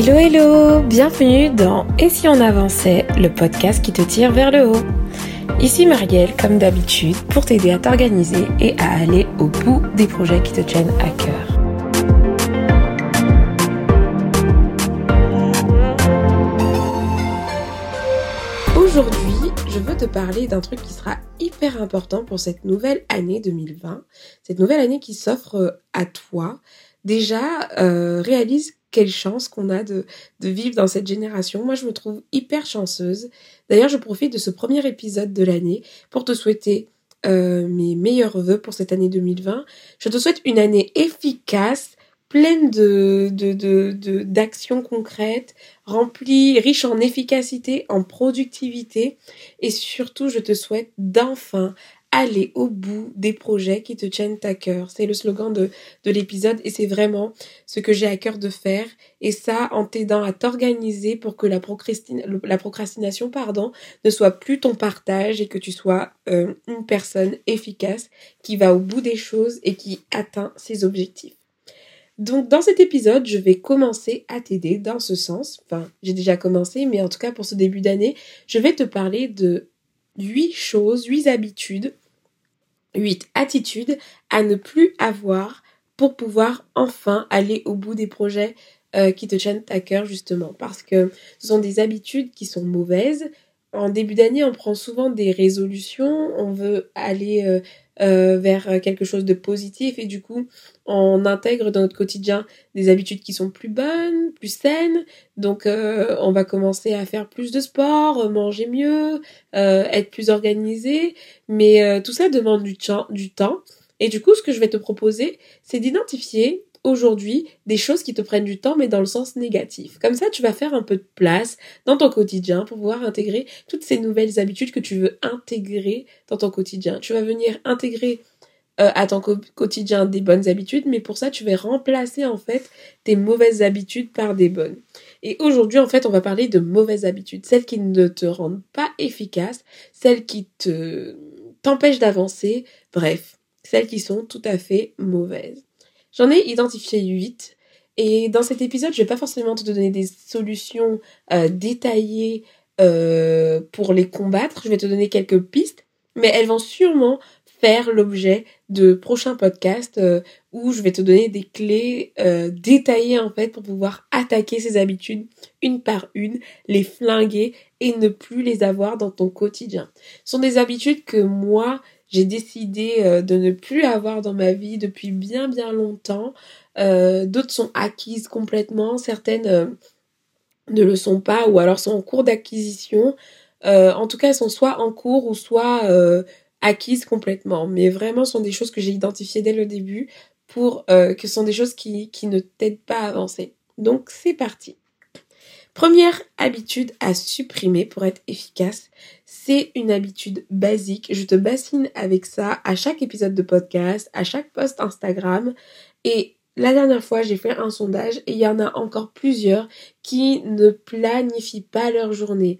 Hello hello, bienvenue dans Et si on avançait, le podcast qui te tire vers le haut. Ici Marielle, comme d'habitude, pour t'aider à t'organiser et à aller au bout des projets qui te tiennent à cœur. Aujourd'hui, je veux te parler d'un truc qui sera hyper important pour cette nouvelle année 2020, cette nouvelle année qui s'offre à toi. Déjà, euh, réalise quelle chance qu'on a de, de vivre dans cette génération. Moi, je me trouve hyper chanceuse. D'ailleurs, je profite de ce premier épisode de l'année pour te souhaiter euh, mes meilleurs voeux pour cette année 2020. Je te souhaite une année efficace, pleine de, de, d'actions concrètes, remplie, riche en efficacité, en productivité. Et surtout, je te souhaite d'enfin aller au bout des projets qui te tiennent à cœur. C'est le slogan de, de l'épisode et c'est vraiment ce que j'ai à cœur de faire. Et ça en t'aidant à t'organiser pour que la, la procrastination pardon, ne soit plus ton partage et que tu sois euh, une personne efficace qui va au bout des choses et qui atteint ses objectifs. Donc dans cet épisode, je vais commencer à t'aider dans ce sens. Enfin, j'ai déjà commencé, mais en tout cas pour ce début d'année, je vais te parler de huit choses, huit habitudes, huit attitudes à ne plus avoir pour pouvoir enfin aller au bout des projets euh, qui te tiennent à cœur justement. Parce que ce sont des habitudes qui sont mauvaises. En début d'année, on prend souvent des résolutions, on veut aller euh, euh, vers quelque chose de positif et du coup on intègre dans notre quotidien des habitudes qui sont plus bonnes, plus saines. Donc euh, on va commencer à faire plus de sport, manger mieux, être plus organisé. Mais tout ça demande du, du temps. Et du coup ce que je vais te proposer c'est d'identifier aujourd'hui des choses qui te prennent du temps mais dans le sens négatif. Comme ça, tu vas faire un peu de place dans ton quotidien pour pouvoir intégrer toutes ces nouvelles habitudes que tu veux intégrer dans ton quotidien. Tu vas venir intégrer euh, à ton quotidien des bonnes habitudes, mais pour ça, tu vas remplacer en fait tes mauvaises habitudes par des bonnes. Et aujourd'hui, en fait, on va parler de mauvaises habitudes, celles qui ne te rendent pas efficace, celles qui te t'empêchent d'avancer, bref, celles qui sont tout à fait mauvaises. J'en ai identifié 8. Et dans cet épisode, je vais pas forcément te donner des solutions euh, détaillées euh, pour les combattre. Je vais te donner quelques pistes, mais elles vont sûrement faire l'objet de prochains podcasts euh, où je vais te donner des clés détaillées en fait pour pouvoir attaquer ces habitudes une par une, les flinguer et ne plus les avoir dans ton quotidien. Ce sont des habitudes que moi j'ai décidé euh, de ne plus avoir dans ma vie depuis bien bien longtemps. Euh, d'autres sont acquises complètement, certaines euh, ne le sont pas ou alors sont en cours d'acquisition. en tout cas, elles sont soit en cours ou soit acquises complètement. Mais vraiment, ce sont des choses que j'ai identifiées dès le début pour que ce sont des choses qui, qui ne t'aident pas à avancer. Donc, c'est parti. Première habitude à supprimer pour être efficace, c'est une habitude basique. Je te bassine avec ça à chaque épisode de podcast, à chaque post Instagram. Et la dernière fois, j'ai fait un sondage et il y en a encore plusieurs qui ne planifient pas leur journée.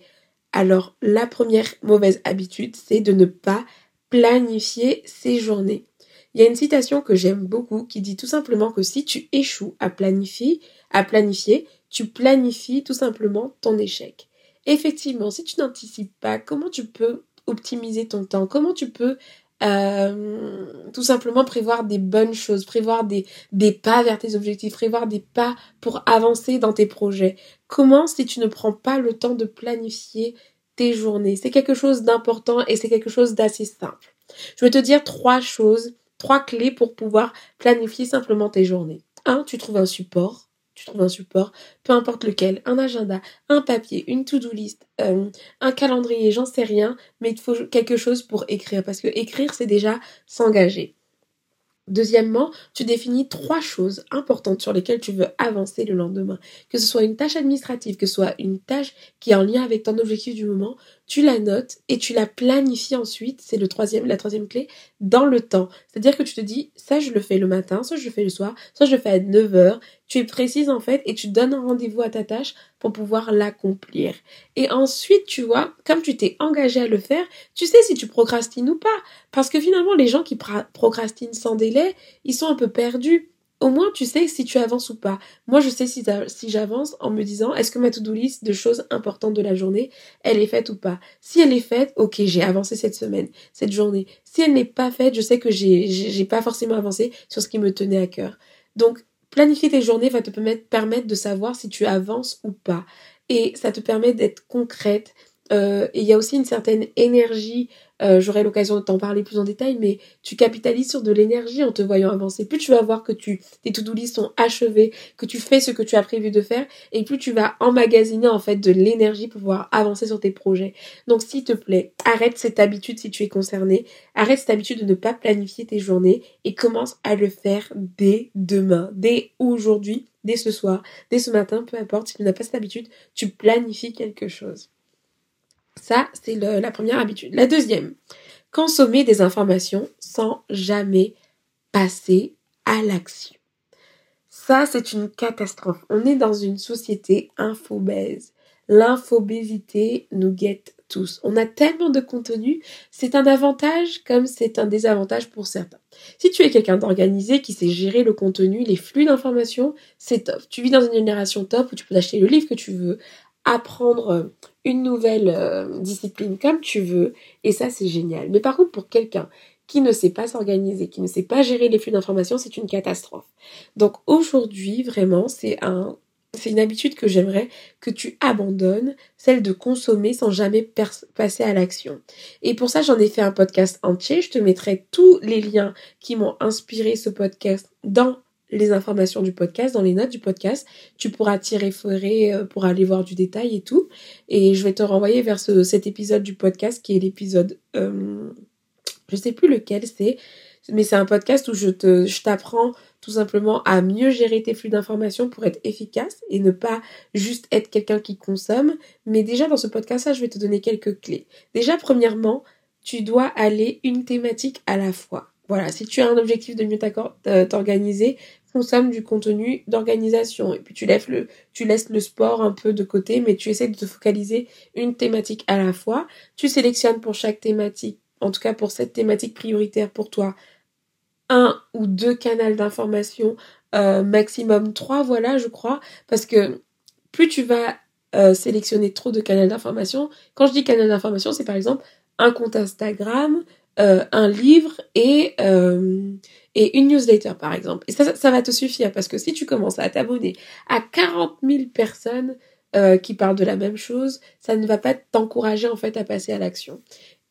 Alors, la première mauvaise habitude, c'est de ne pas planifier ses journées. Il y a une citation que j'aime beaucoup qui dit tout simplement que si tu échoues à planifier, à planifier, tu planifies tout simplement ton échec. Effectivement, si tu n'anticipes pas, comment tu peux optimiser ton temps? Comment tu peux euh, tout simplement prévoir des bonnes choses, prévoir des, des pas vers tes objectifs, prévoir des pas pour avancer dans tes projets? Comment si tu ne prends pas le temps de planifier tes journées? C'est quelque chose d'important et c'est quelque chose d'assez simple. Je vais te dire trois choses, trois clés pour pouvoir planifier simplement tes journées. Un, tu trouves un support tu trouves un support, peu importe lequel, un agenda, un papier, une to-do list, euh, un calendrier, j'en sais rien, mais il faut quelque chose pour écrire, parce que écrire, c'est déjà s'engager. Deuxièmement, tu définis trois choses importantes sur lesquelles tu veux avancer le lendemain. Que ce soit une tâche administrative, que ce soit une tâche qui est en lien avec ton objectif du moment, tu la notes et tu la planifies ensuite, c'est troisième, la troisième clé, dans le temps. C'est-à-dire que tu te dis, ça je le fais le matin, ça je le fais le soir, ça je le fais à 9h. Tu es précise en fait et tu donnes un rendez-vous à ta tâche pour pouvoir l'accomplir. Et ensuite, tu vois, comme tu t'es engagé à le faire, tu sais si tu procrastines ou pas. Parce que finalement, les gens qui procrastinent sans délai, ils sont un peu perdus au moins tu sais si tu avances ou pas. Moi, je sais si, j'avance en me disant est-ce que ma to-do list de choses importantes de la journée, elle est faite ou pas? Si elle est faite, ok, j'ai avancé cette semaine, cette journée. Si elle n'est pas faite, je sais que j'ai, pas forcément avancé sur ce qui me tenait à cœur. Donc, planifier tes journées va te permettre de savoir si tu avances ou pas. Et ça te permet d'être concrète, euh, et il y a aussi une certaine énergie, euh, j'aurai l'occasion de t'en parler plus en détail, mais tu capitalises sur de l'énergie en te voyant avancer. Plus tu vas voir que tu, tes to-do list sont achevés, que tu fais ce que tu as prévu de faire, et plus tu vas emmagasiner en fait de l'énergie pour pouvoir avancer sur tes projets. Donc s'il te plaît, arrête cette habitude si tu es concerné, arrête cette habitude de ne pas planifier tes journées et commence à le faire dès demain, dès aujourd'hui, dès ce soir, dès ce matin, peu importe, si tu n'as pas cette habitude, tu planifies quelque chose. Ça, c'est la première habitude. La deuxième, consommer des informations sans jamais passer à l'action. Ça, c'est une catastrophe. On est dans une société infobèse. L'infobésité nous guette tous. On a tellement de contenu, c'est un avantage comme c'est un désavantage pour certains. Si tu es quelqu'un d'organisé qui sait gérer le contenu, les flux d'informations, c'est top. Tu vis dans une génération top où tu peux acheter le livre que tu veux, apprendre une nouvelle euh, discipline comme tu veux, et ça c'est génial. Mais par contre, pour quelqu'un qui ne sait pas s'organiser, qui ne sait pas gérer les flux d'informations, c'est une catastrophe. Donc aujourd'hui, vraiment, c'est un c'est une habitude que j'aimerais que tu abandonnes, celle de consommer sans jamais passer à l'action. Et pour ça, j'en ai fait un podcast entier. Je te mettrai tous les liens qui m'ont inspiré ce podcast dans les informations du podcast, dans les notes du podcast. Tu pourras t'y référer euh, pour aller voir du détail et tout. Et je vais te renvoyer vers ce, cet épisode du podcast qui est l'épisode... Euh, je sais plus lequel c'est, mais c'est un podcast où je te, je t'apprends tout simplement à mieux gérer tes flux d'informations pour être efficace et ne pas juste être quelqu'un qui consomme. Mais déjà dans ce podcast-là, je vais te donner quelques clés. Déjà, premièrement, tu dois aller une thématique à la fois. Voilà, si tu as un objectif de mieux euh, t'organiser, consomme du contenu d'organisation. Et puis tu laisses le tu laisses le sport un peu de côté mais tu essaies de te focaliser une thématique à la fois. Tu sélectionnes pour chaque thématique en tout cas pour cette thématique prioritaire pour toi un ou deux canaux d'information euh, maximum trois voilà je crois. Parce que plus tu vas euh, sélectionner trop de canaux d'information quand je dis canal d'information c'est par exemple un compte Instagram euh, un livre et, et une newsletter, par exemple. Et ça, ça, va te suffire parce que si tu commences à t'abonner à 40 000 personnes euh, qui parlent de la même chose, ça ne va pas t'encourager en fait à passer à l'action.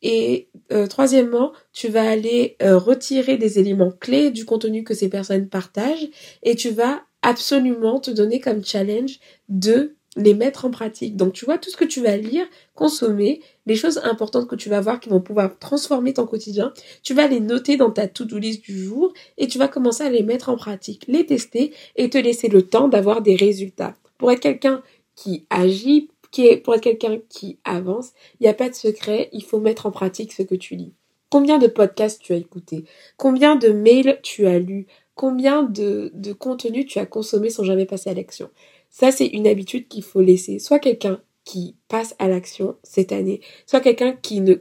Et troisièmement, tu vas aller retirer des éléments clés du contenu que ces personnes partagent et tu vas absolument te donner comme challenge de les mettre en pratique. Donc tu vois, tout ce que tu vas lire, consommer, les choses importantes que tu vas voir qui vont pouvoir transformer ton quotidien, tu vas les noter dans ta to-do list du jour et tu vas commencer à les mettre en pratique, les tester et te laisser le temps d'avoir des résultats. Pour être quelqu'un qui agit, qui est, pour être quelqu'un qui avance, il n'y a pas de secret, il faut mettre en pratique ce que tu lis. Combien de podcasts tu as écouté Combien de mails tu as lus? Combien de, de contenu tu as consommé sans jamais passer à l'action ça, c'est une habitude qu'il faut laisser. Soit quelqu'un qui passe à l'action cette année, soit quelqu'un qui ne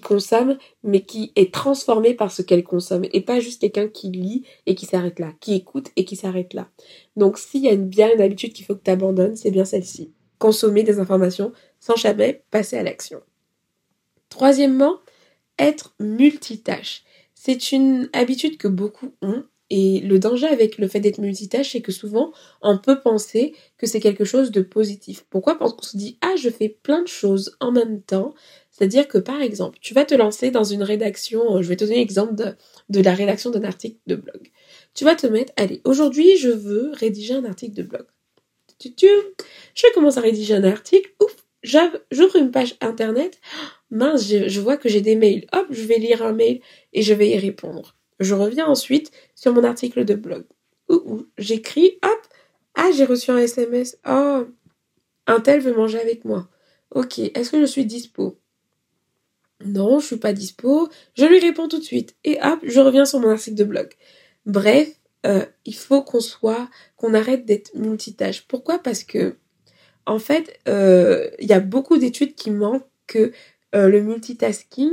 consomme, mais qui est transformé par ce qu'elle consomme, et pas juste quelqu'un qui lit et qui s'arrête là, qui écoute et qui s'arrête là. Donc s'il y a une, bien une habitude qu'il faut que tu abandonnes, c'est bien celle-ci. Consommer des informations sans jamais passer à l'action. Troisièmement, être multitâche. C'est une habitude que beaucoup ont et le danger avec le fait d'être multitâche, c'est que souvent, on peut penser que c'est quelque chose de positif. Pourquoi? Parce qu'on se dit, ah, je fais plein de choses en même temps. C'est-à-dire que, par exemple, tu vas te lancer dans une rédaction, je vais te donner l'exemple de, la rédaction d'un article de blog. Tu vas te mettre, allez, aujourd'hui, je veux rédiger un article de blog. Je commence à rédiger un article, ouf, j'ouvre une page internet, mince, je, je vois que j'ai des mails, hop, je vais lire un mail et je vais y répondre. Je reviens ensuite sur mon article de blog. Où, j'écris, hop, ah, j'ai reçu un SMS. Oh, un tel veut manger avec moi. Ok, est-ce que je suis dispo? Non, je suis pas dispo. Je lui réponds tout de suite. Et hop, je reviens sur mon article de blog. Bref, euh, il faut qu'on soit, qu'on arrête d'être multitâche. Pourquoi? Parce que, en fait, euh, il y a beaucoup d'études qui manquent que euh, le multitasking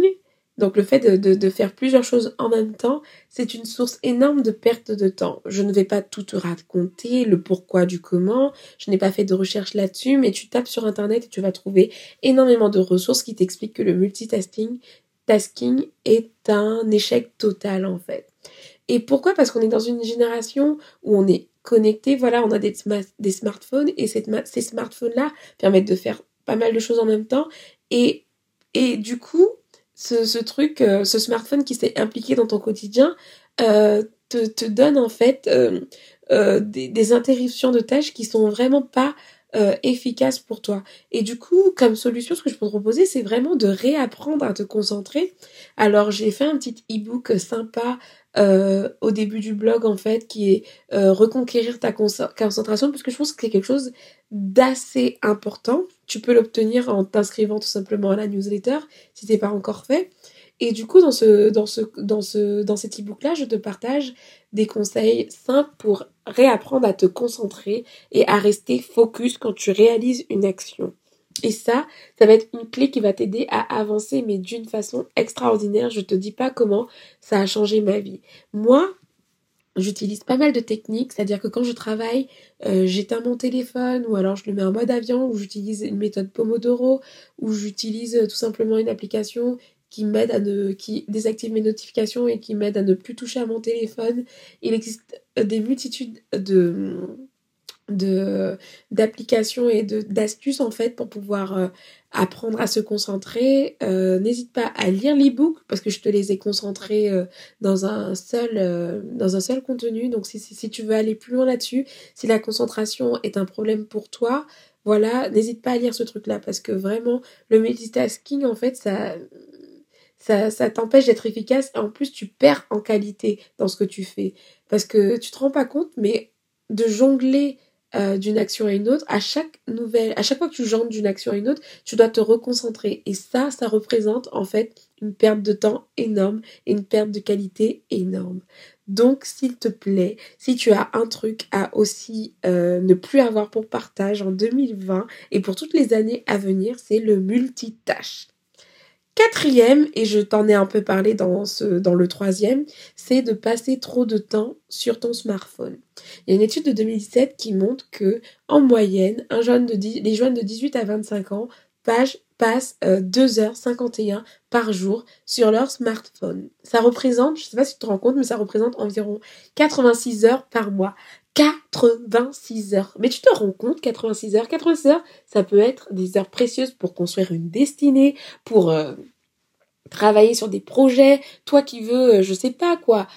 Donc le fait de, faire plusieurs choses en même temps, c'est une source énorme de perte de temps. Je ne vais pas tout te raconter, le pourquoi du comment, je n'ai pas fait de recherche là-dessus, mais tu tapes sur Internet et tu vas trouver énormément de ressources qui t'expliquent que le multitasking tasking est un échec total en fait. Et pourquoi? Parce qu'on est dans une génération où on est connecté, voilà, on a des, smartphones et ces smartphones-là permettent de faire pas mal de choses en même temps. Et du coup, ce, truc, euh, ce smartphone qui s'est impliqué dans ton quotidien, euh, te, donne en fait euh, des, des, interruptions de tâches qui sont vraiment pas efficaces pour toi. Et du coup, comme solution, ce que je peux te proposer, c'est vraiment de réapprendre à te concentrer. Alors, j'ai fait un petit e-book sympa euh, au début du blog en fait qui est euh, reconquérir ta concentration parce que je pense que c'est quelque chose d'assez important. Tu peux l'obtenir en t'inscrivant tout simplement à la newsletter si c'est pas encore fait. Et du coup dans ce dans ce dans ce dans cet e-book là, je te partage des conseils simples pour réapprendre à te concentrer et à rester focus quand tu réalises une action. Et ça, ça va être une clé qui va t'aider à avancer, mais d'une façon extraordinaire. Je te dis pas comment ça a changé ma vie. Moi, j'utilise pas mal de techniques, c'est-à-dire que quand je travaille, euh, j'éteins mon téléphone ou alors je le mets en mode avion ou j'utilise une méthode Pomodoro ou j'utilise euh, tout simplement une application qui m'aide à ne qui désactive mes notifications et qui m'aide à ne plus toucher à mon téléphone. Il existe des multitudes de d'applications et de d'astuces en fait pour pouvoir euh, apprendre à se concentrer euh, n'hésite pas à lire l'ebook parce que je te les ai concentrés euh, dans un seul dans un seul contenu donc si, si, tu veux aller plus loin là-dessus si la concentration est un problème pour toi voilà n'hésite pas à lire ce truc là parce que vraiment le multitasking en fait ça ça, t'empêche d'être efficace et en plus tu perds en qualité dans ce que tu fais parce que tu te rends pas compte mais de jongler euh, d'une action à une autre, à chaque nouvelle, à chaque fois que tu jongles d'une action à une autre, tu dois te reconcentrer. Et ça, ça représente en fait une perte de temps énorme et une perte de qualité énorme. Donc, s'il te plaît, si tu as un truc à aussi euh, ne plus avoir pour partage en 2020 et pour toutes les années à venir, c'est le multitâche. Quatrième, et je t'en ai un peu parlé dans, ce, dans le troisième, c'est de passer trop de temps sur ton smartphone. Il y a une étude de 2017 qui montre que, en moyenne, un jeune les jeunes de 18 à 25 ans passent 2h51 euh, par jour sur leur smartphone. Ça représente, je ne sais pas si tu te rends compte, mais ça représente environ 86 heures par mois. 86 heures. Mais tu te rends compte, 86 heures? 86 heures, ça peut être des heures précieuses pour construire une destinée, pour euh, travailler sur des projets. Toi qui veux, euh, je sais pas quoi,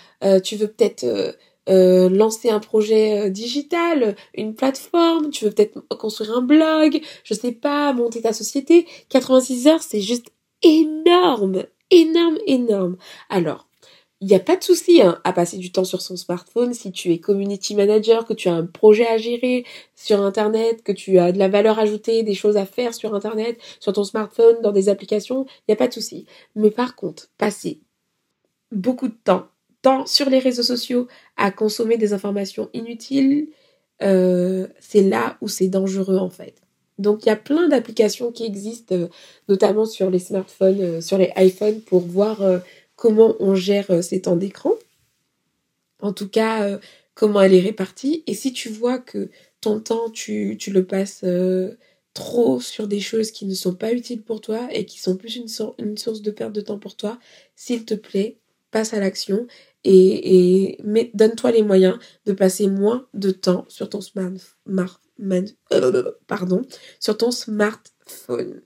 tu veux peut-être lancer un projet digital, une plateforme, tu veux peut-être construire un blog, je sais pas, monter ta société. 86 heures, c'est juste énorme, énorme, énorme. Alors, il n'y a pas de souci hein, à passer du temps sur son smartphone si tu es community manager, que tu as un projet à gérer sur Internet, que tu as de la valeur ajoutée, des choses à faire sur Internet, sur ton smartphone, dans des applications, il n'y a pas de souci. Mais par contre, passer beaucoup de temps, temps sur les réseaux sociaux à consommer des informations inutiles, euh, c'est là où c'est dangereux en fait. Donc il y a plein d'applications qui existent, euh, notamment sur les smartphones, euh, sur les iPhones, pour voir comment on gère ces temps d'écran. En tout cas, comment elle est répartie. Et si tu vois que ton temps, tu, le passes trop sur des choses qui ne sont pas utiles pour toi et qui sont plus une source de perte de temps pour toi, s'il te plaît, passe à l'action et, et donne-toi les moyens de passer moins de temps sur ton pardon, sur ton smartphone.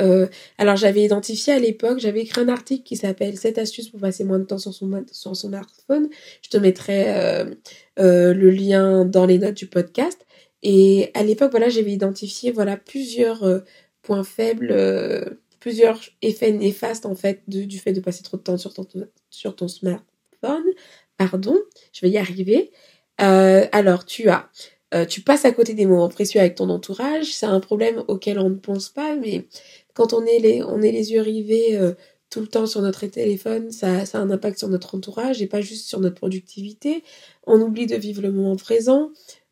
Euh, alors j'avais identifié à l'époque, j'avais écrit un article qui s'appelle 7 astuces pour passer moins de temps sur son, sur son smartphone. Je te mettrai euh, euh, le lien dans les notes du podcast. Et à l'époque, voilà, j'avais identifié voilà plusieurs points faibles, plusieurs effets néfastes en fait du fait de passer trop de temps sur ton, smartphone. Pardon, je vais y arriver. alors tu as tu passes à côté des moments précieux avec ton entourage. C'est un problème auquel on ne pense pas, mais quand on est les, on est les yeux rivés euh, tout le temps sur notre téléphone, ça a un impact sur notre entourage et pas juste sur notre productivité. On oublie de vivre le moment présent.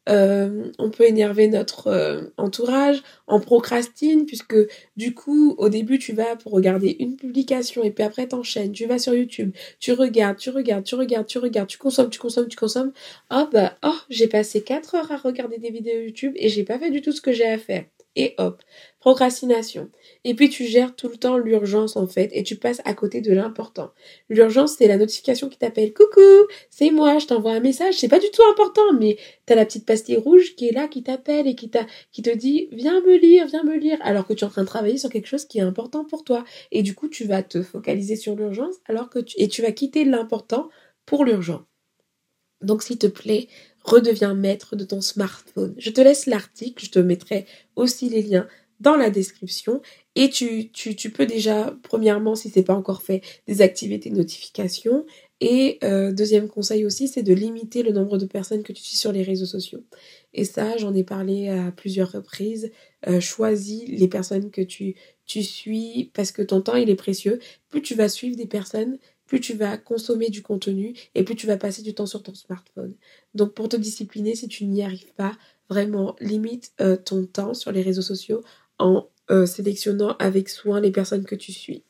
Euh, on peut énerver notre euh, entourage, on procrastine puisque du coup au début tu vas pour regarder une publication et puis après t'enchaînes, tu vas sur YouTube, tu regardes, tu regardes, tu regardes, tu regardes, tu consommes, tu consommes, tu consommes. Oh bah oh j'ai passé 4 heures à regarder des vidéos YouTube et j'ai pas fait du tout ce que j'ai à faire et hop, procrastination. Et puis tu gères tout le temps l'urgence en fait et tu passes à côté de l'important. L'urgence c'est la notification qui t'appelle coucou, c'est moi, je t'envoie un message, c'est pas du tout important mais t'as la petite pastille rouge qui est là qui t'appelle et qui qui te dit viens me lire, viens me lire alors que tu es en train de travailler sur quelque chose qui est important pour toi et du coup tu vas te focaliser sur l'urgence alors que tu et tu vas quitter l'important pour l'urgent. Donc s'il te plaît, redeviens maître de ton smartphone. Je te laisse l'article, je te mettrai aussi les liens dans la description et tu, tu, peux déjà, premièrement, si c'est pas encore fait, désactiver tes notifications et euh, deuxième conseil aussi, c'est de limiter le nombre de personnes que tu suis sur les réseaux sociaux. Et ça, j'en ai parlé à plusieurs reprises. Euh, choisis les personnes que tu, tu suis parce que ton temps, il est précieux. Plus tu vas suivre des personnes plus tu vas consommer du contenu et plus tu vas passer du temps sur ton smartphone. Donc pour te discipliner, si tu n'y arrives pas, vraiment limite euh, ton temps sur les réseaux sociaux en euh, sélectionnant avec soin les personnes que tu suis.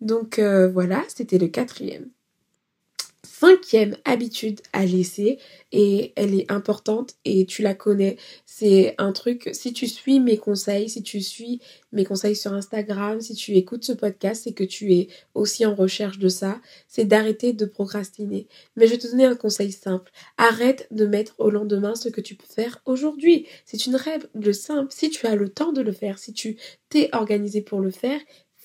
Donc euh, voilà, c'était le quatrième cinquième habitude à laisser et elle est importante et tu la connais. C'est un truc, si tu suis mes conseils, si tu suis mes conseils sur Instagram, si tu écoutes ce podcast, c'est que tu es aussi en recherche de ça, c'est d'arrêter de procrastiner. Mais je vais te donner un conseil simple. Arrête de mettre au lendemain ce que tu peux faire aujourd'hui. C'est une règle simple. Si tu as le temps de le faire, si tu t'es organisé pour le faire,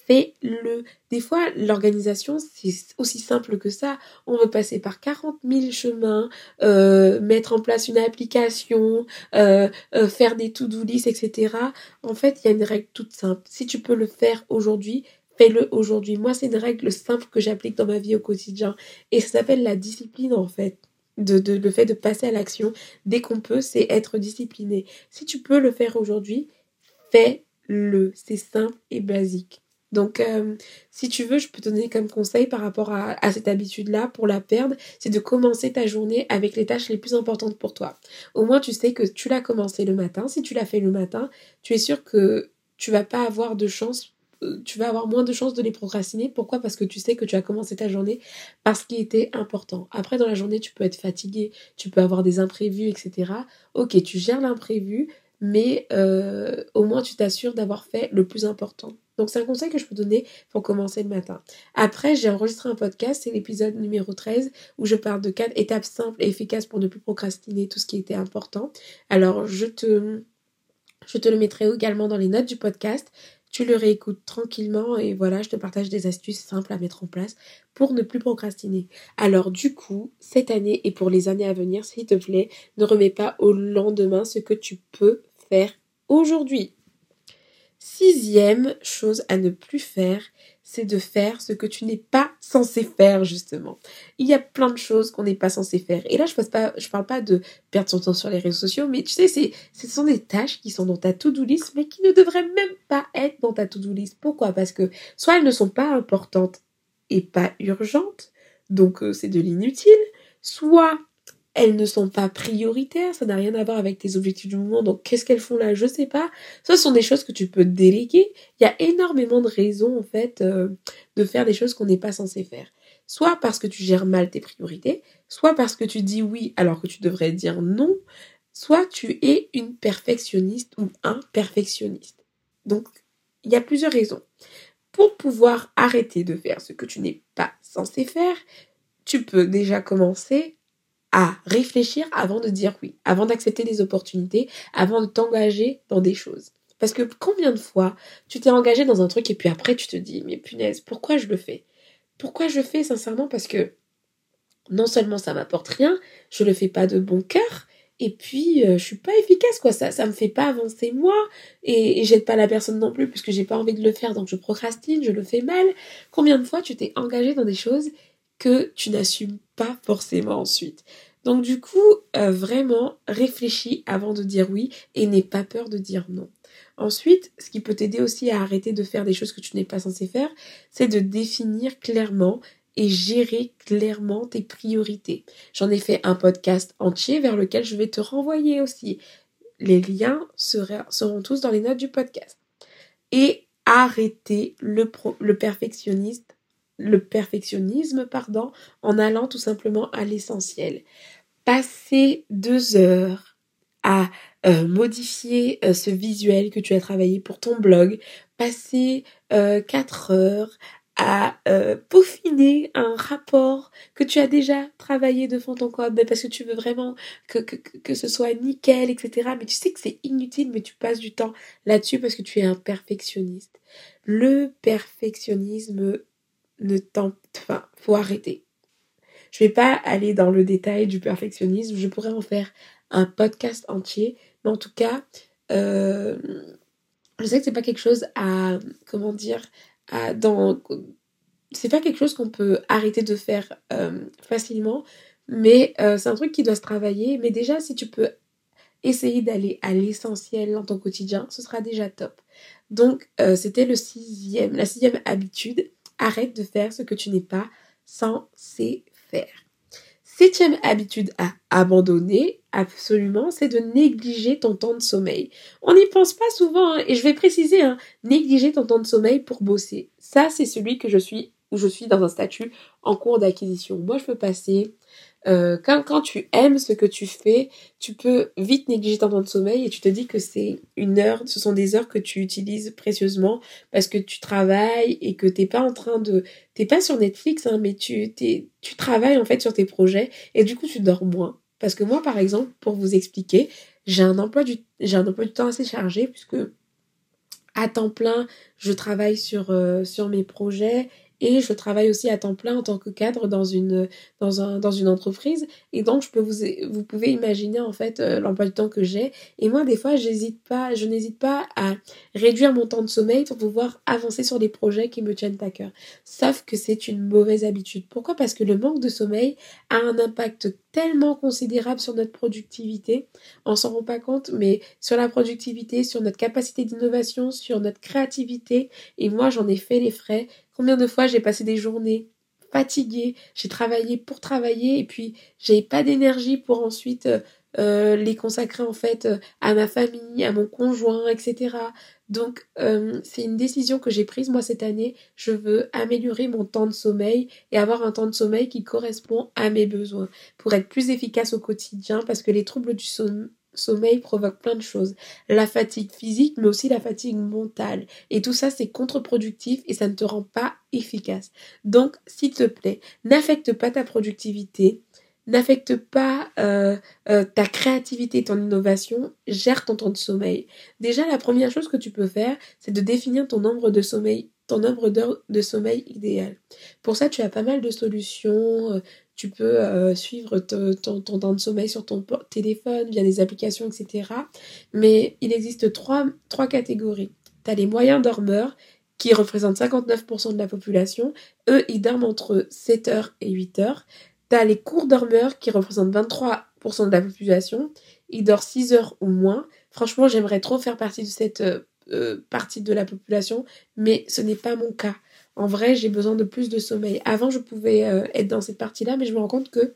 fais-le. Des fois, l'organisation, c'est aussi simple que ça. On veut passer par 40 000 chemins, euh, mettre en place une application, euh, euh, faire des to-do list, etc. En fait, il y a une règle toute simple. Si tu peux le faire aujourd'hui, fais-le aujourd'hui. Moi, c'est une règle simple que j'applique dans ma vie au quotidien. Et ça s'appelle la discipline, en fait. De, de, le fait de passer à l'action dès qu'on peut, c'est être discipliné. Si tu peux le faire aujourd'hui, fais-le. C'est simple et basique. Donc, euh, si tu veux, je peux te donner comme conseil par rapport à, cette habitude-là pour la perdre, c'est de commencer ta journée avec les tâches les plus importantes pour toi. Au moins, tu sais que tu l'as commencé le matin. Si tu l'as fait le matin, tu es sûr que tu vas pas avoir de chance, euh, tu vas avoir moins de chances de les procrastiner. Pourquoi? Parce que tu sais que tu as commencé ta journée parce qu'il était important. Après, dans la journée, tu peux être fatigué, tu peux avoir des imprévus, etc. Ok, tu gères l'imprévu, mais euh, au moins tu t'assures d'avoir fait le plus important. Donc c'est un conseil que je peux donner pour commencer le matin. Après, j'ai enregistré un podcast, c'est l'épisode numéro 13, où je parle de quatre étapes simples et efficaces pour ne plus procrastiner tout ce qui était important. Alors je te, je te le mettrai également dans les notes du podcast. Tu le réécoutes tranquillement et voilà, je te partage des astuces simples à mettre en place pour ne plus procrastiner. Alors du coup, cette année et pour les années à venir, s'il te plaît, ne remets pas au lendemain ce que tu peux faire aujourd'hui. Sixième chose à ne plus faire, c'est de faire ce que tu n'es pas censé faire justement. Il y a plein de choses qu'on n'est pas censé faire. Et là, je ne parle pas de perdre son temps sur les réseaux sociaux, mais tu sais, c'est, ce sont des tâches qui sont dans ta to-do list, mais qui ne devraient même pas être dans ta to-do list. Pourquoi? Parce que soit elles ne sont pas importantes et pas urgentes, donc euh, c'est de l'inutile, soit elles ne sont pas prioritaires, ça n'a rien à voir avec tes objectifs du moment, donc qu'est-ce qu'elles font là, je sais pas. Ce sont des choses que tu peux déléguer. Il y a énormément de raisons en fait euh, de faire des choses qu'on n'est pas censé faire. Soit parce que tu gères mal tes priorités, soit parce que tu dis oui alors que tu devrais dire non, soit tu es une perfectionniste ou un perfectionniste. Donc il y a plusieurs raisons. Pour pouvoir arrêter de faire ce que tu n'es pas censé faire, tu peux déjà commencer à réfléchir avant de dire oui, avant d'accepter des opportunités, avant de t'engager dans des choses. Parce que combien de fois tu t'es engagé dans un truc et puis après tu te dis mais punaise, pourquoi je le fais? Pourquoi je le fais sincèrement? Parce que non seulement ça m'apporte rien, je le fais pas de bon cœur et puis euh, je suis pas efficace quoi ça ça me fait pas avancer moi et, et j'aide pas la personne non plus puisque j'ai pas envie de le faire donc je procrastine, je le fais mal. Combien de fois tu t'es engagé dans des choses que tu n'assumes pas forcément ensuite? Donc du coup, euh, vraiment réfléchis avant de dire oui et n'aie pas peur de dire non. Ensuite, ce qui peut t'aider aussi à arrêter de faire des choses que tu n'es pas censé faire, c'est de définir clairement et gérer clairement tes priorités. J'en ai fait un podcast entier vers lequel je vais te renvoyer aussi. Les liens seront tous dans les notes du podcast. Et arrêter le, le perfectionniste perfectionnisme en allant tout simplement à l'essentiel passer deux heures à euh, modifier euh, ce visuel que tu as travaillé pour ton blog, passer euh, quatre heures à peaufiner un rapport que tu as déjà travaillé de fond en parce que tu veux vraiment que, que, que ce soit nickel, etc. Mais tu sais que c'est inutile, mais tu passes du temps là-dessus parce que tu es un perfectionniste. Le perfectionnisme ne tente, enfin, faut arrêter. Je vais pas aller dans le détail du perfectionnisme, je pourrais en faire un podcast entier, mais en tout cas, euh, je sais que c'est pas quelque chose à, comment dire, à, dans, c'est pas quelque chose qu'on peut arrêter de faire euh, facilement, mais euh, c'est un truc qui doit se travailler. Mais déjà, si tu peux essayer d'aller à l'essentiel dans ton quotidien, ce sera déjà top. Donc, c'était le sixième, la sixième habitude. Arrête de faire ce que tu n'es pas censé Septième habitude à abandonner, absolument, c'est de négliger ton temps de sommeil. On n'y pense pas souvent, hein, et je vais préciser, hein, négliger ton temps de sommeil pour bosser. Ça, c'est celui que je suis, où je suis dans un statut en cours d'acquisition. Moi, je peux passer euh, quand, tu aimes ce que tu fais, tu peux vite négliger ton temps de sommeil et tu te dis que c'est une heure, ce sont des heures que tu utilises précieusement parce que tu travailles et que t'es pas en train de, t'es pas sur Netflix, hein, mais tu, tu travailles en fait sur tes projets et du coup tu dors moins. Parce que moi, par exemple, pour vous expliquer, j'ai un emploi du, j'ai un emploi du temps assez chargé puisque à temps plein, je travaille sur, euh, sur mes projets et je travaille aussi à temps plein en tant que cadre dans une, dans un, dans une entreprise. Et donc, je peux vous, vous pouvez imaginer en fait euh, l'emploi du temps que j'ai. Et moi, des fois, j'hésite pas, je n'hésite pas à réduire mon temps de sommeil pour pouvoir avancer sur des projets qui me tiennent à cœur. Sauf que c'est une mauvaise habitude. Pourquoi? Parce que le manque de sommeil a un impact tellement considérable sur notre productivité. On s'en rend pas compte, mais sur la productivité, sur notre capacité d'innovation, sur notre créativité. Et moi, j'en ai fait les frais Combien de fois j'ai passé des journées fatiguées, j'ai travaillé pour travailler et puis j'ai pas d'énergie pour ensuite euh, euh, les consacrer en fait euh, à ma famille, à mon conjoint, etc. Donc c'est une décision que j'ai prise moi cette année. Je veux améliorer mon temps de sommeil et avoir un temps de sommeil qui correspond à mes besoins pour être plus efficace au quotidien parce que les troubles du sommeil sommeil provoque plein de choses. La fatigue physique, mais aussi la fatigue mentale. Et tout ça, c'est contre-productif et ça ne te rend pas efficace. Donc, s'il te plaît, n'affecte pas ta productivité, n'affecte pas euh, euh, ta créativité, ton innovation, gère ton temps de sommeil. Déjà, la première chose que tu peux faire, c'est de définir ton nombre de sommeil ton nombre d'heures de sommeil idéal. Pour ça, tu as pas mal de solutions. Tu peux euh, suivre ton, temps de sommeil sur ton téléphone via des applications, etc. Mais il existe trois, trois catégories. Tu as les moyens dormeurs qui représentent 59% de la population. Eux, ils dorment entre 7 heures et 8 heures. Tu as les courts dormeurs qui représentent 23% de la population. Ils dorment 6 heures ou moins. Franchement, j'aimerais trop faire partie de cette euh, euh, partie de la population, mais ce n'est pas mon cas. En vrai, j'ai besoin de plus de sommeil. Avant, je pouvais euh, être dans cette partie-là, mais je me rends compte que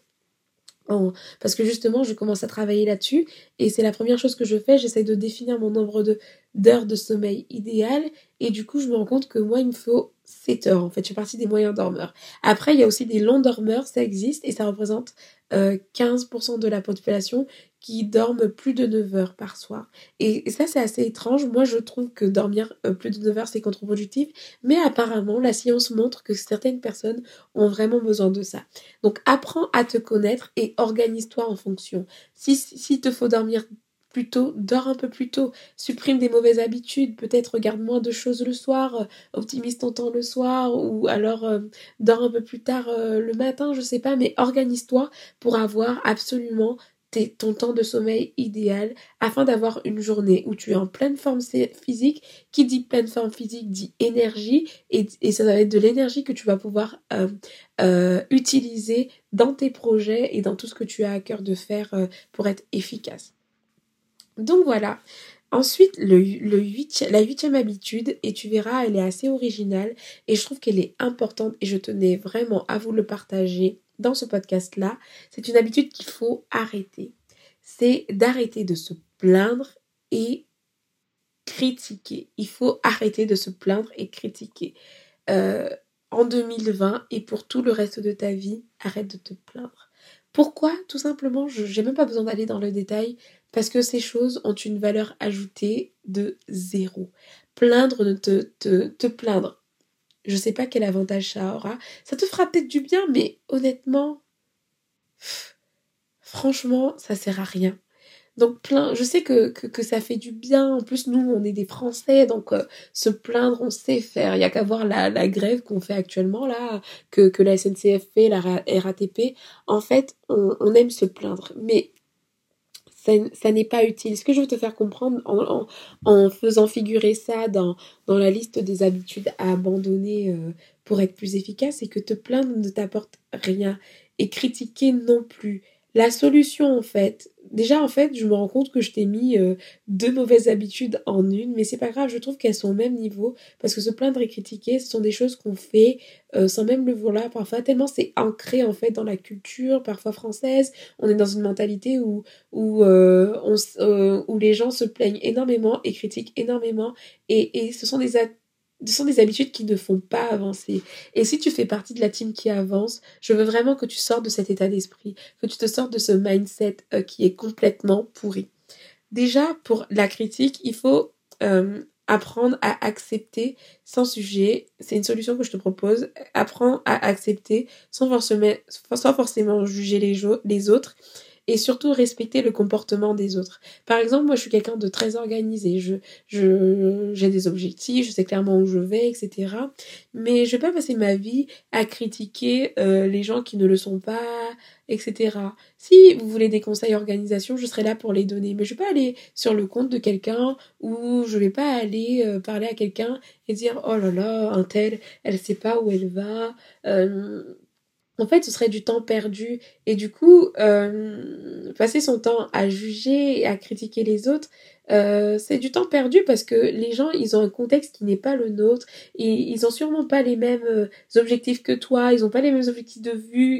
parce que justement, je commence à travailler là-dessus et c'est la première chose que je fais. J'essaie de définir mon nombre de d'heures de sommeil idéal et du coup, je me rends compte que moi, il me faut 7 heures en fait. Je fais partie des moyens dormeurs. Après, il y a aussi des longs dormeurs, ça existe et ça représente 15% euh, de la population qui dorment plus de 9 heures par soir. Et, ça, c'est assez étrange. Moi, je trouve que dormir euh, plus de 9 heures, c'est contre-productif. Mais apparemment, la science montre que certaines personnes ont vraiment besoin de ça. Donc, apprends à te connaître et organise-toi en fonction. Si, si te faut dormir plus tôt, dors un peu plus tôt, supprime des mauvaises habitudes, peut-être regarde moins de choses le soir, euh, optimise ton temps le soir, ou alors euh, dors un peu plus tard euh, le matin, je sais pas, mais organise-toi pour avoir absolument ton temps de sommeil idéal afin d'avoir une journée où tu es en pleine forme physique. Qui dit pleine forme physique dit énergie et, et ça va être de l'énergie que tu vas pouvoir utiliser dans tes projets et dans tout ce que tu as à cœur de faire pour être efficace. Donc voilà, Ensuite, la huitième habitude, et tu verras, elle est assez originale et je trouve qu'elle est importante et je tenais vraiment à vous le partager dans ce podcast-là. C'est une habitude qu'il faut arrêter. C'est d'arrêter de se plaindre et critiquer. Il faut arrêter de se plaindre et critiquer. Euh, en 2020 et pour tout le reste de ta vie, arrête de te plaindre. Pourquoi? Tout simplement, je n'ai même pas besoin d'aller dans le détail, parce que ces choses ont une valeur ajoutée de zéro. Plaindre, ne te, te, te plaindre. Je sais pas quel avantage ça aura. Ça te fera peut-être du bien, mais honnêtement, franchement, ça sert à rien. Donc plein, je sais que, que, ça fait du bien. En plus, nous, on est des Français, donc euh, se plaindre, on sait faire. Il y a qu'à voir la, la grève qu'on fait actuellement là, que, que la SNCF fait, la RATP. En fait, on aime se plaindre, mais ça, n'est pas utile. Ce que je veux te faire comprendre en, faisant figurer ça dans, dans la liste des habitudes à abandonner euh, pour être plus efficace, c'est que te plaindre ne t'apporte rien et critiquer non plus. La solution, en fait, déjà, en fait, je me rends compte que je t'ai mis euh, deux mauvaises habitudes en une, mais c'est pas grave, je trouve qu'elles sont au même niveau, parce que se plaindre et critiquer, ce sont des choses qu'on fait euh, sans même le vouloir parfois, tellement c'est ancré, en fait, dans la culture, parfois française. On est dans une mentalité où, où, euh, les gens se plaignent énormément et critiquent énormément, et, et ce sont des, ce sont des habitudes qui ne font pas avancer. Et si tu fais partie de la team qui avance, je veux vraiment que tu sortes de cet état d'esprit, que tu te sortes de ce mindset euh, qui est complètement pourri. Déjà, pour la critique, il faut euh, apprendre à accepter sans sujet. C'est une solution que je te propose. Apprends à accepter sans forcément, juger les autres et surtout respecter le comportement des autres. Par exemple, moi je suis quelqu'un de très organisé, je je j'ai des objectifs, je sais clairement où je vais, etc. Mais je vais pas passer ma vie à critiquer euh, les gens qui ne le sont pas, etc. Si vous voulez des conseils organisation, je serai là pour les donner. Mais je vais pas aller sur le compte de quelqu'un ou je vais pas aller euh, parler à quelqu'un et dire oh là là, un tel, elle sait pas où elle va. Euh, en fait, ce serait du temps perdu. Et du coup, euh, passer son temps à juger et à critiquer les autres, euh, c'est du temps perdu parce que les gens, ils ont un contexte qui n'est pas le nôtre. Et ils ont sûrement pas les mêmes euh, objectifs que toi. Ils ont pas les mêmes objectifs de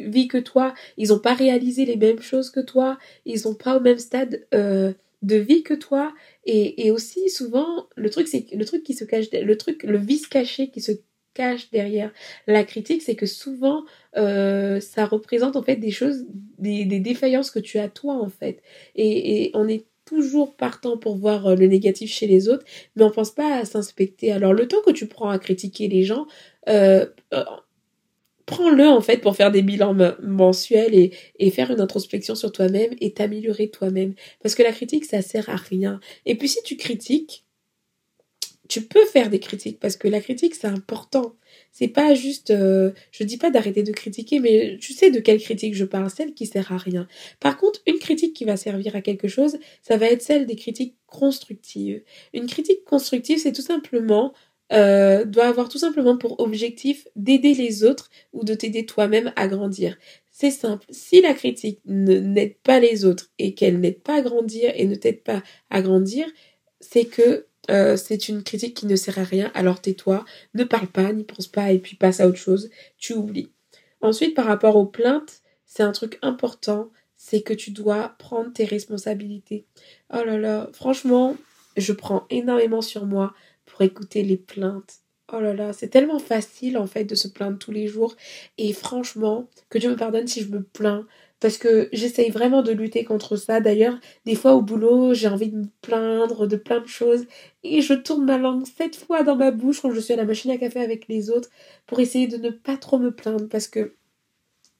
vie que toi. Ils ont pas réalisé les mêmes choses que toi. Ils ont pas au même stade de vie que toi. Et, et aussi, souvent, le truc, c'est le truc qui se cache, le truc, le vice caché qui se cache derrière la critique, c'est que souvent euh, ça représente en fait des choses, des, défaillances que tu as toi en fait. Et, on est toujours partant pour voir euh, le négatif chez les autres, mais on pense pas à s'inspecter. Alors le temps que tu prends à critiquer les gens, euh, prends-le en fait pour faire des bilans mensuels et, et faire une introspection sur toi-même et t'améliorer toi-même. Parce que la critique, ça sert à rien. Et puis si tu critiques, tu peux faire des critiques parce que la critique c'est important. C'est pas juste, euh, je dis pas d'arrêter de critiquer, mais tu sais de quelle critique je parle, celle qui sert à rien. Par contre, une critique qui va servir à quelque chose, ça va être celle des critiques constructives. Une critique constructive, c'est tout simplement euh, doit avoir tout simplement pour objectif d'aider les autres ou de t'aider toi-même à grandir. C'est simple. Si la critique n'aide pas les autres et qu'elle n'aide pas à grandir et ne t'aide pas à grandir, c'est que euh, c'est une critique qui ne sert à rien, alors tais-toi, ne parle pas, n'y pense pas et puis passe à autre chose, tu oublies. Ensuite, par rapport aux plaintes, c'est un truc important, c'est que tu dois prendre tes responsabilités. Oh là là, franchement, je prends énormément sur moi pour écouter les plaintes. Oh là là, c'est tellement facile en fait de se plaindre tous les jours. Et franchement, que Dieu me pardonne si je me plains parce que j'essaye vraiment de lutter contre ça. D'ailleurs, des fois au boulot, j'ai envie de me plaindre de plein de choses et je tourne ma langue sept fois dans ma bouche quand je suis à la machine à café avec les autres pour essayer de ne pas trop me plaindre parce que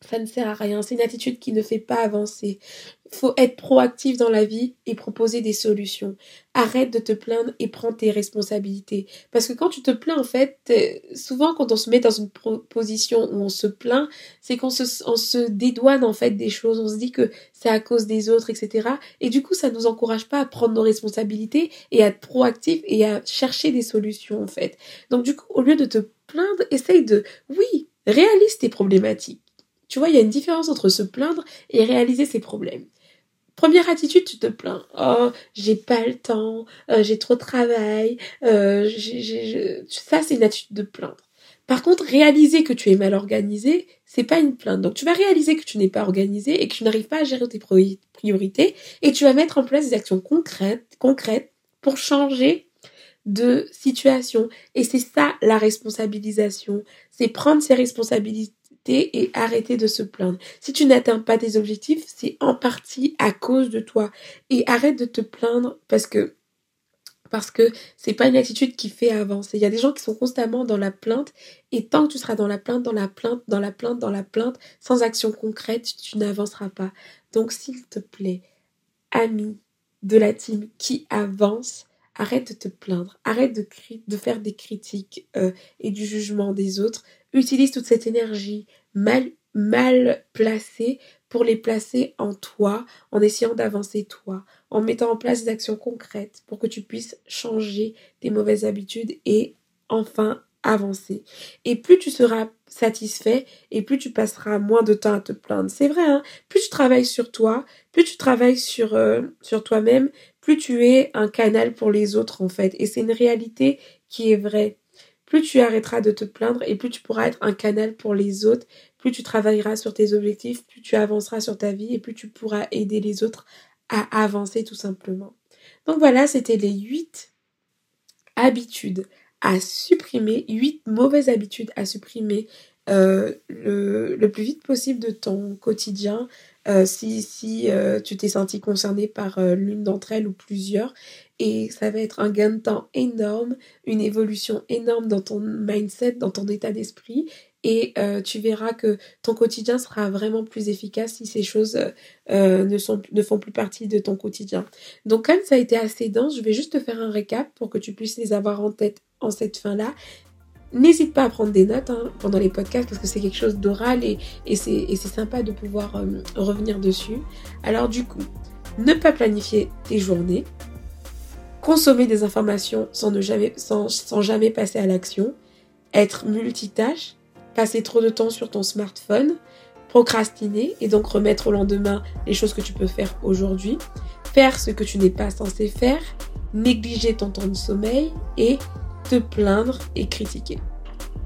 ça ne sert à rien. C'est une attitude qui ne fait pas avancer. Faut être proactif dans la vie et proposer des solutions. Arrête de te plaindre et prends tes responsabilités. Parce que quand tu te plains, en fait, souvent quand on se met dans une position où on se plaint, c'est qu'on se, on se dédouane en fait des choses. On se dit que c'est à cause des autres, etc. Et du coup, ça nous encourage pas à prendre nos responsabilités et à être proactif et à chercher des solutions en fait. Donc du coup, au lieu de te plaindre, essaye de, oui, réalise tes problématiques tu vois, il y a une différence entre se plaindre et réaliser ses problèmes. Première attitude, tu te plains. Oh, j'ai pas le temps, euh, j'ai trop de travail. Euh, Ça, c'est une attitude de plaindre. Par contre, réaliser que tu es mal organisé, c'est pas une plainte. Donc, tu vas réaliser que tu n'es pas organisé et que tu n'arrives pas à gérer tes priorités et tu vas mettre en place des actions concrètes, concrètes pour changer de situation. Et c'est ça la responsabilisation. C'est prendre ses responsabilités et arrêter de se plaindre. Si tu n'atteins pas tes objectifs, c'est en partie à cause de toi. Et arrête de te plaindre parce que parce que c'est pas une attitude qui fait avancer. Il y a des gens qui sont constamment dans la plainte et tant que tu seras dans la plainte, dans la plainte, dans la plainte, dans la plainte, sans action concrète, tu n'avanceras pas. Donc s'il te plaît, ami de la team qui avance, arrête de te plaindre, arrête de, faire des critiques euh, et du jugement des autres. Utilise toute cette énergie mal, mal placée pour les placer en toi, en essayant d'avancer toi, en mettant en place des actions concrètes pour que tu puisses changer tes mauvaises habitudes et enfin avancer. Et plus tu seras satisfait et plus tu passeras moins de temps à te plaindre. C'est vrai, hein plus tu travailles sur toi, plus tu travailles sur, euh, sur toi-même, plus tu es un canal pour les autres en fait. Et c'est une réalité qui est vraie. Plus tu arrêteras de te plaindre et plus tu pourras être un canal pour les autres, plus tu travailleras sur tes objectifs, plus tu avanceras sur ta vie et plus tu pourras aider les autres à avancer tout simplement. Donc voilà, c'était les 8 habitudes à supprimer, 8 mauvaises habitudes à supprimer euh, le, le, plus vite possible de ton quotidien euh, si, si euh, tu t'es senti concerné par l'une d'entre elles ou plusieurs. Et ça va être un gain de temps énorme, une évolution énorme dans ton mindset, dans ton état d'esprit et tu verras que ton quotidien sera vraiment plus efficace si ces choses ne, sont, ne font plus partie de ton quotidien. Donc comme ça a été assez dense, je vais juste te faire un récap pour que tu puisses les avoir en tête en cette fin-là. N'hésite pas à prendre des notes hein, pendant les podcasts parce que c'est quelque chose d'oral et, et c'est sympa de pouvoir euh, revenir dessus. Alors du coup, ne pas planifier tes journées, consommer des informations sans, ne jamais, sans, sans jamais passer à l'action, être multitâche, passer trop de temps sur ton smartphone, procrastiner et donc remettre au lendemain les choses que tu peux faire aujourd'hui, faire ce que tu n'es pas censé faire, négliger ton temps de sommeil et plaindre et critiquer.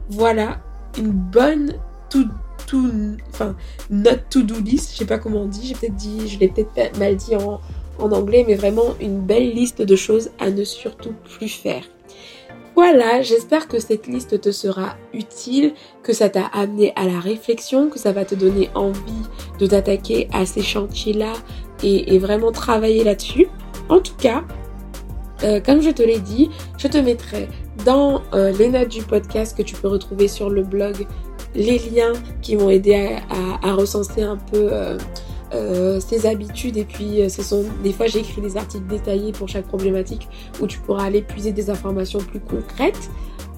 Voilà une bonne to, to, enfin, not to do list, je sais pas comment on dit, j'ai peut-être dit, je l'ai peut-être mal dit en, en anglais, mais vraiment une belle liste de choses à ne surtout plus faire. Voilà, j'espère que cette liste te sera utile, que ça t'a amené à la réflexion, que ça va te donner envie de t'attaquer à ces chantiers-là et, vraiment travailler là-dessus. En tout cas, euh, comme je te l'ai dit, je te mettrai dans euh, les notes du podcast que tu peux retrouver sur le blog les liens qui m'ont aidé à, recenser un peu euh, euh, ses habitudes et puis euh, ce sont des fois j'écris des articles détaillés pour chaque problématique où tu pourras aller puiser des informations plus concrètes.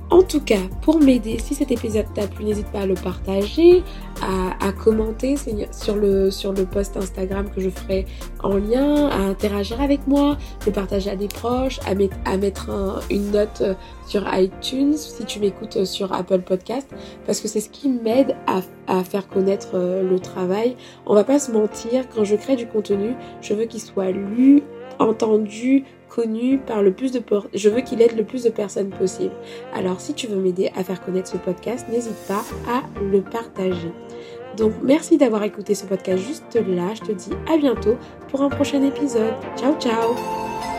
En tout cas, pour m'aider, si cet épisode t'a plu, n'hésite pas à le partager, à, commenter sur le, sur post Instagram que je ferai en lien, à interagir avec moi, le partager à des proches, à, mettre, à mettre une note euh, sur iTunes si tu m'écoutes euh, sur Apple Podcast, parce que c'est ce qui m'aide à, à, faire connaître euh, le travail. On va pas se mentir, quand je crée du contenu, je veux qu'il soit lu, entendu, connu par le plus de je veux qu'il aide le plus de personnes possible. Alors si tu veux m'aider à faire connaître ce podcast, n'hésite pas à le partager. Donc merci d'avoir écouté ce podcast juste là. Je te dis à bientôt pour un prochain épisode. Ciao ciao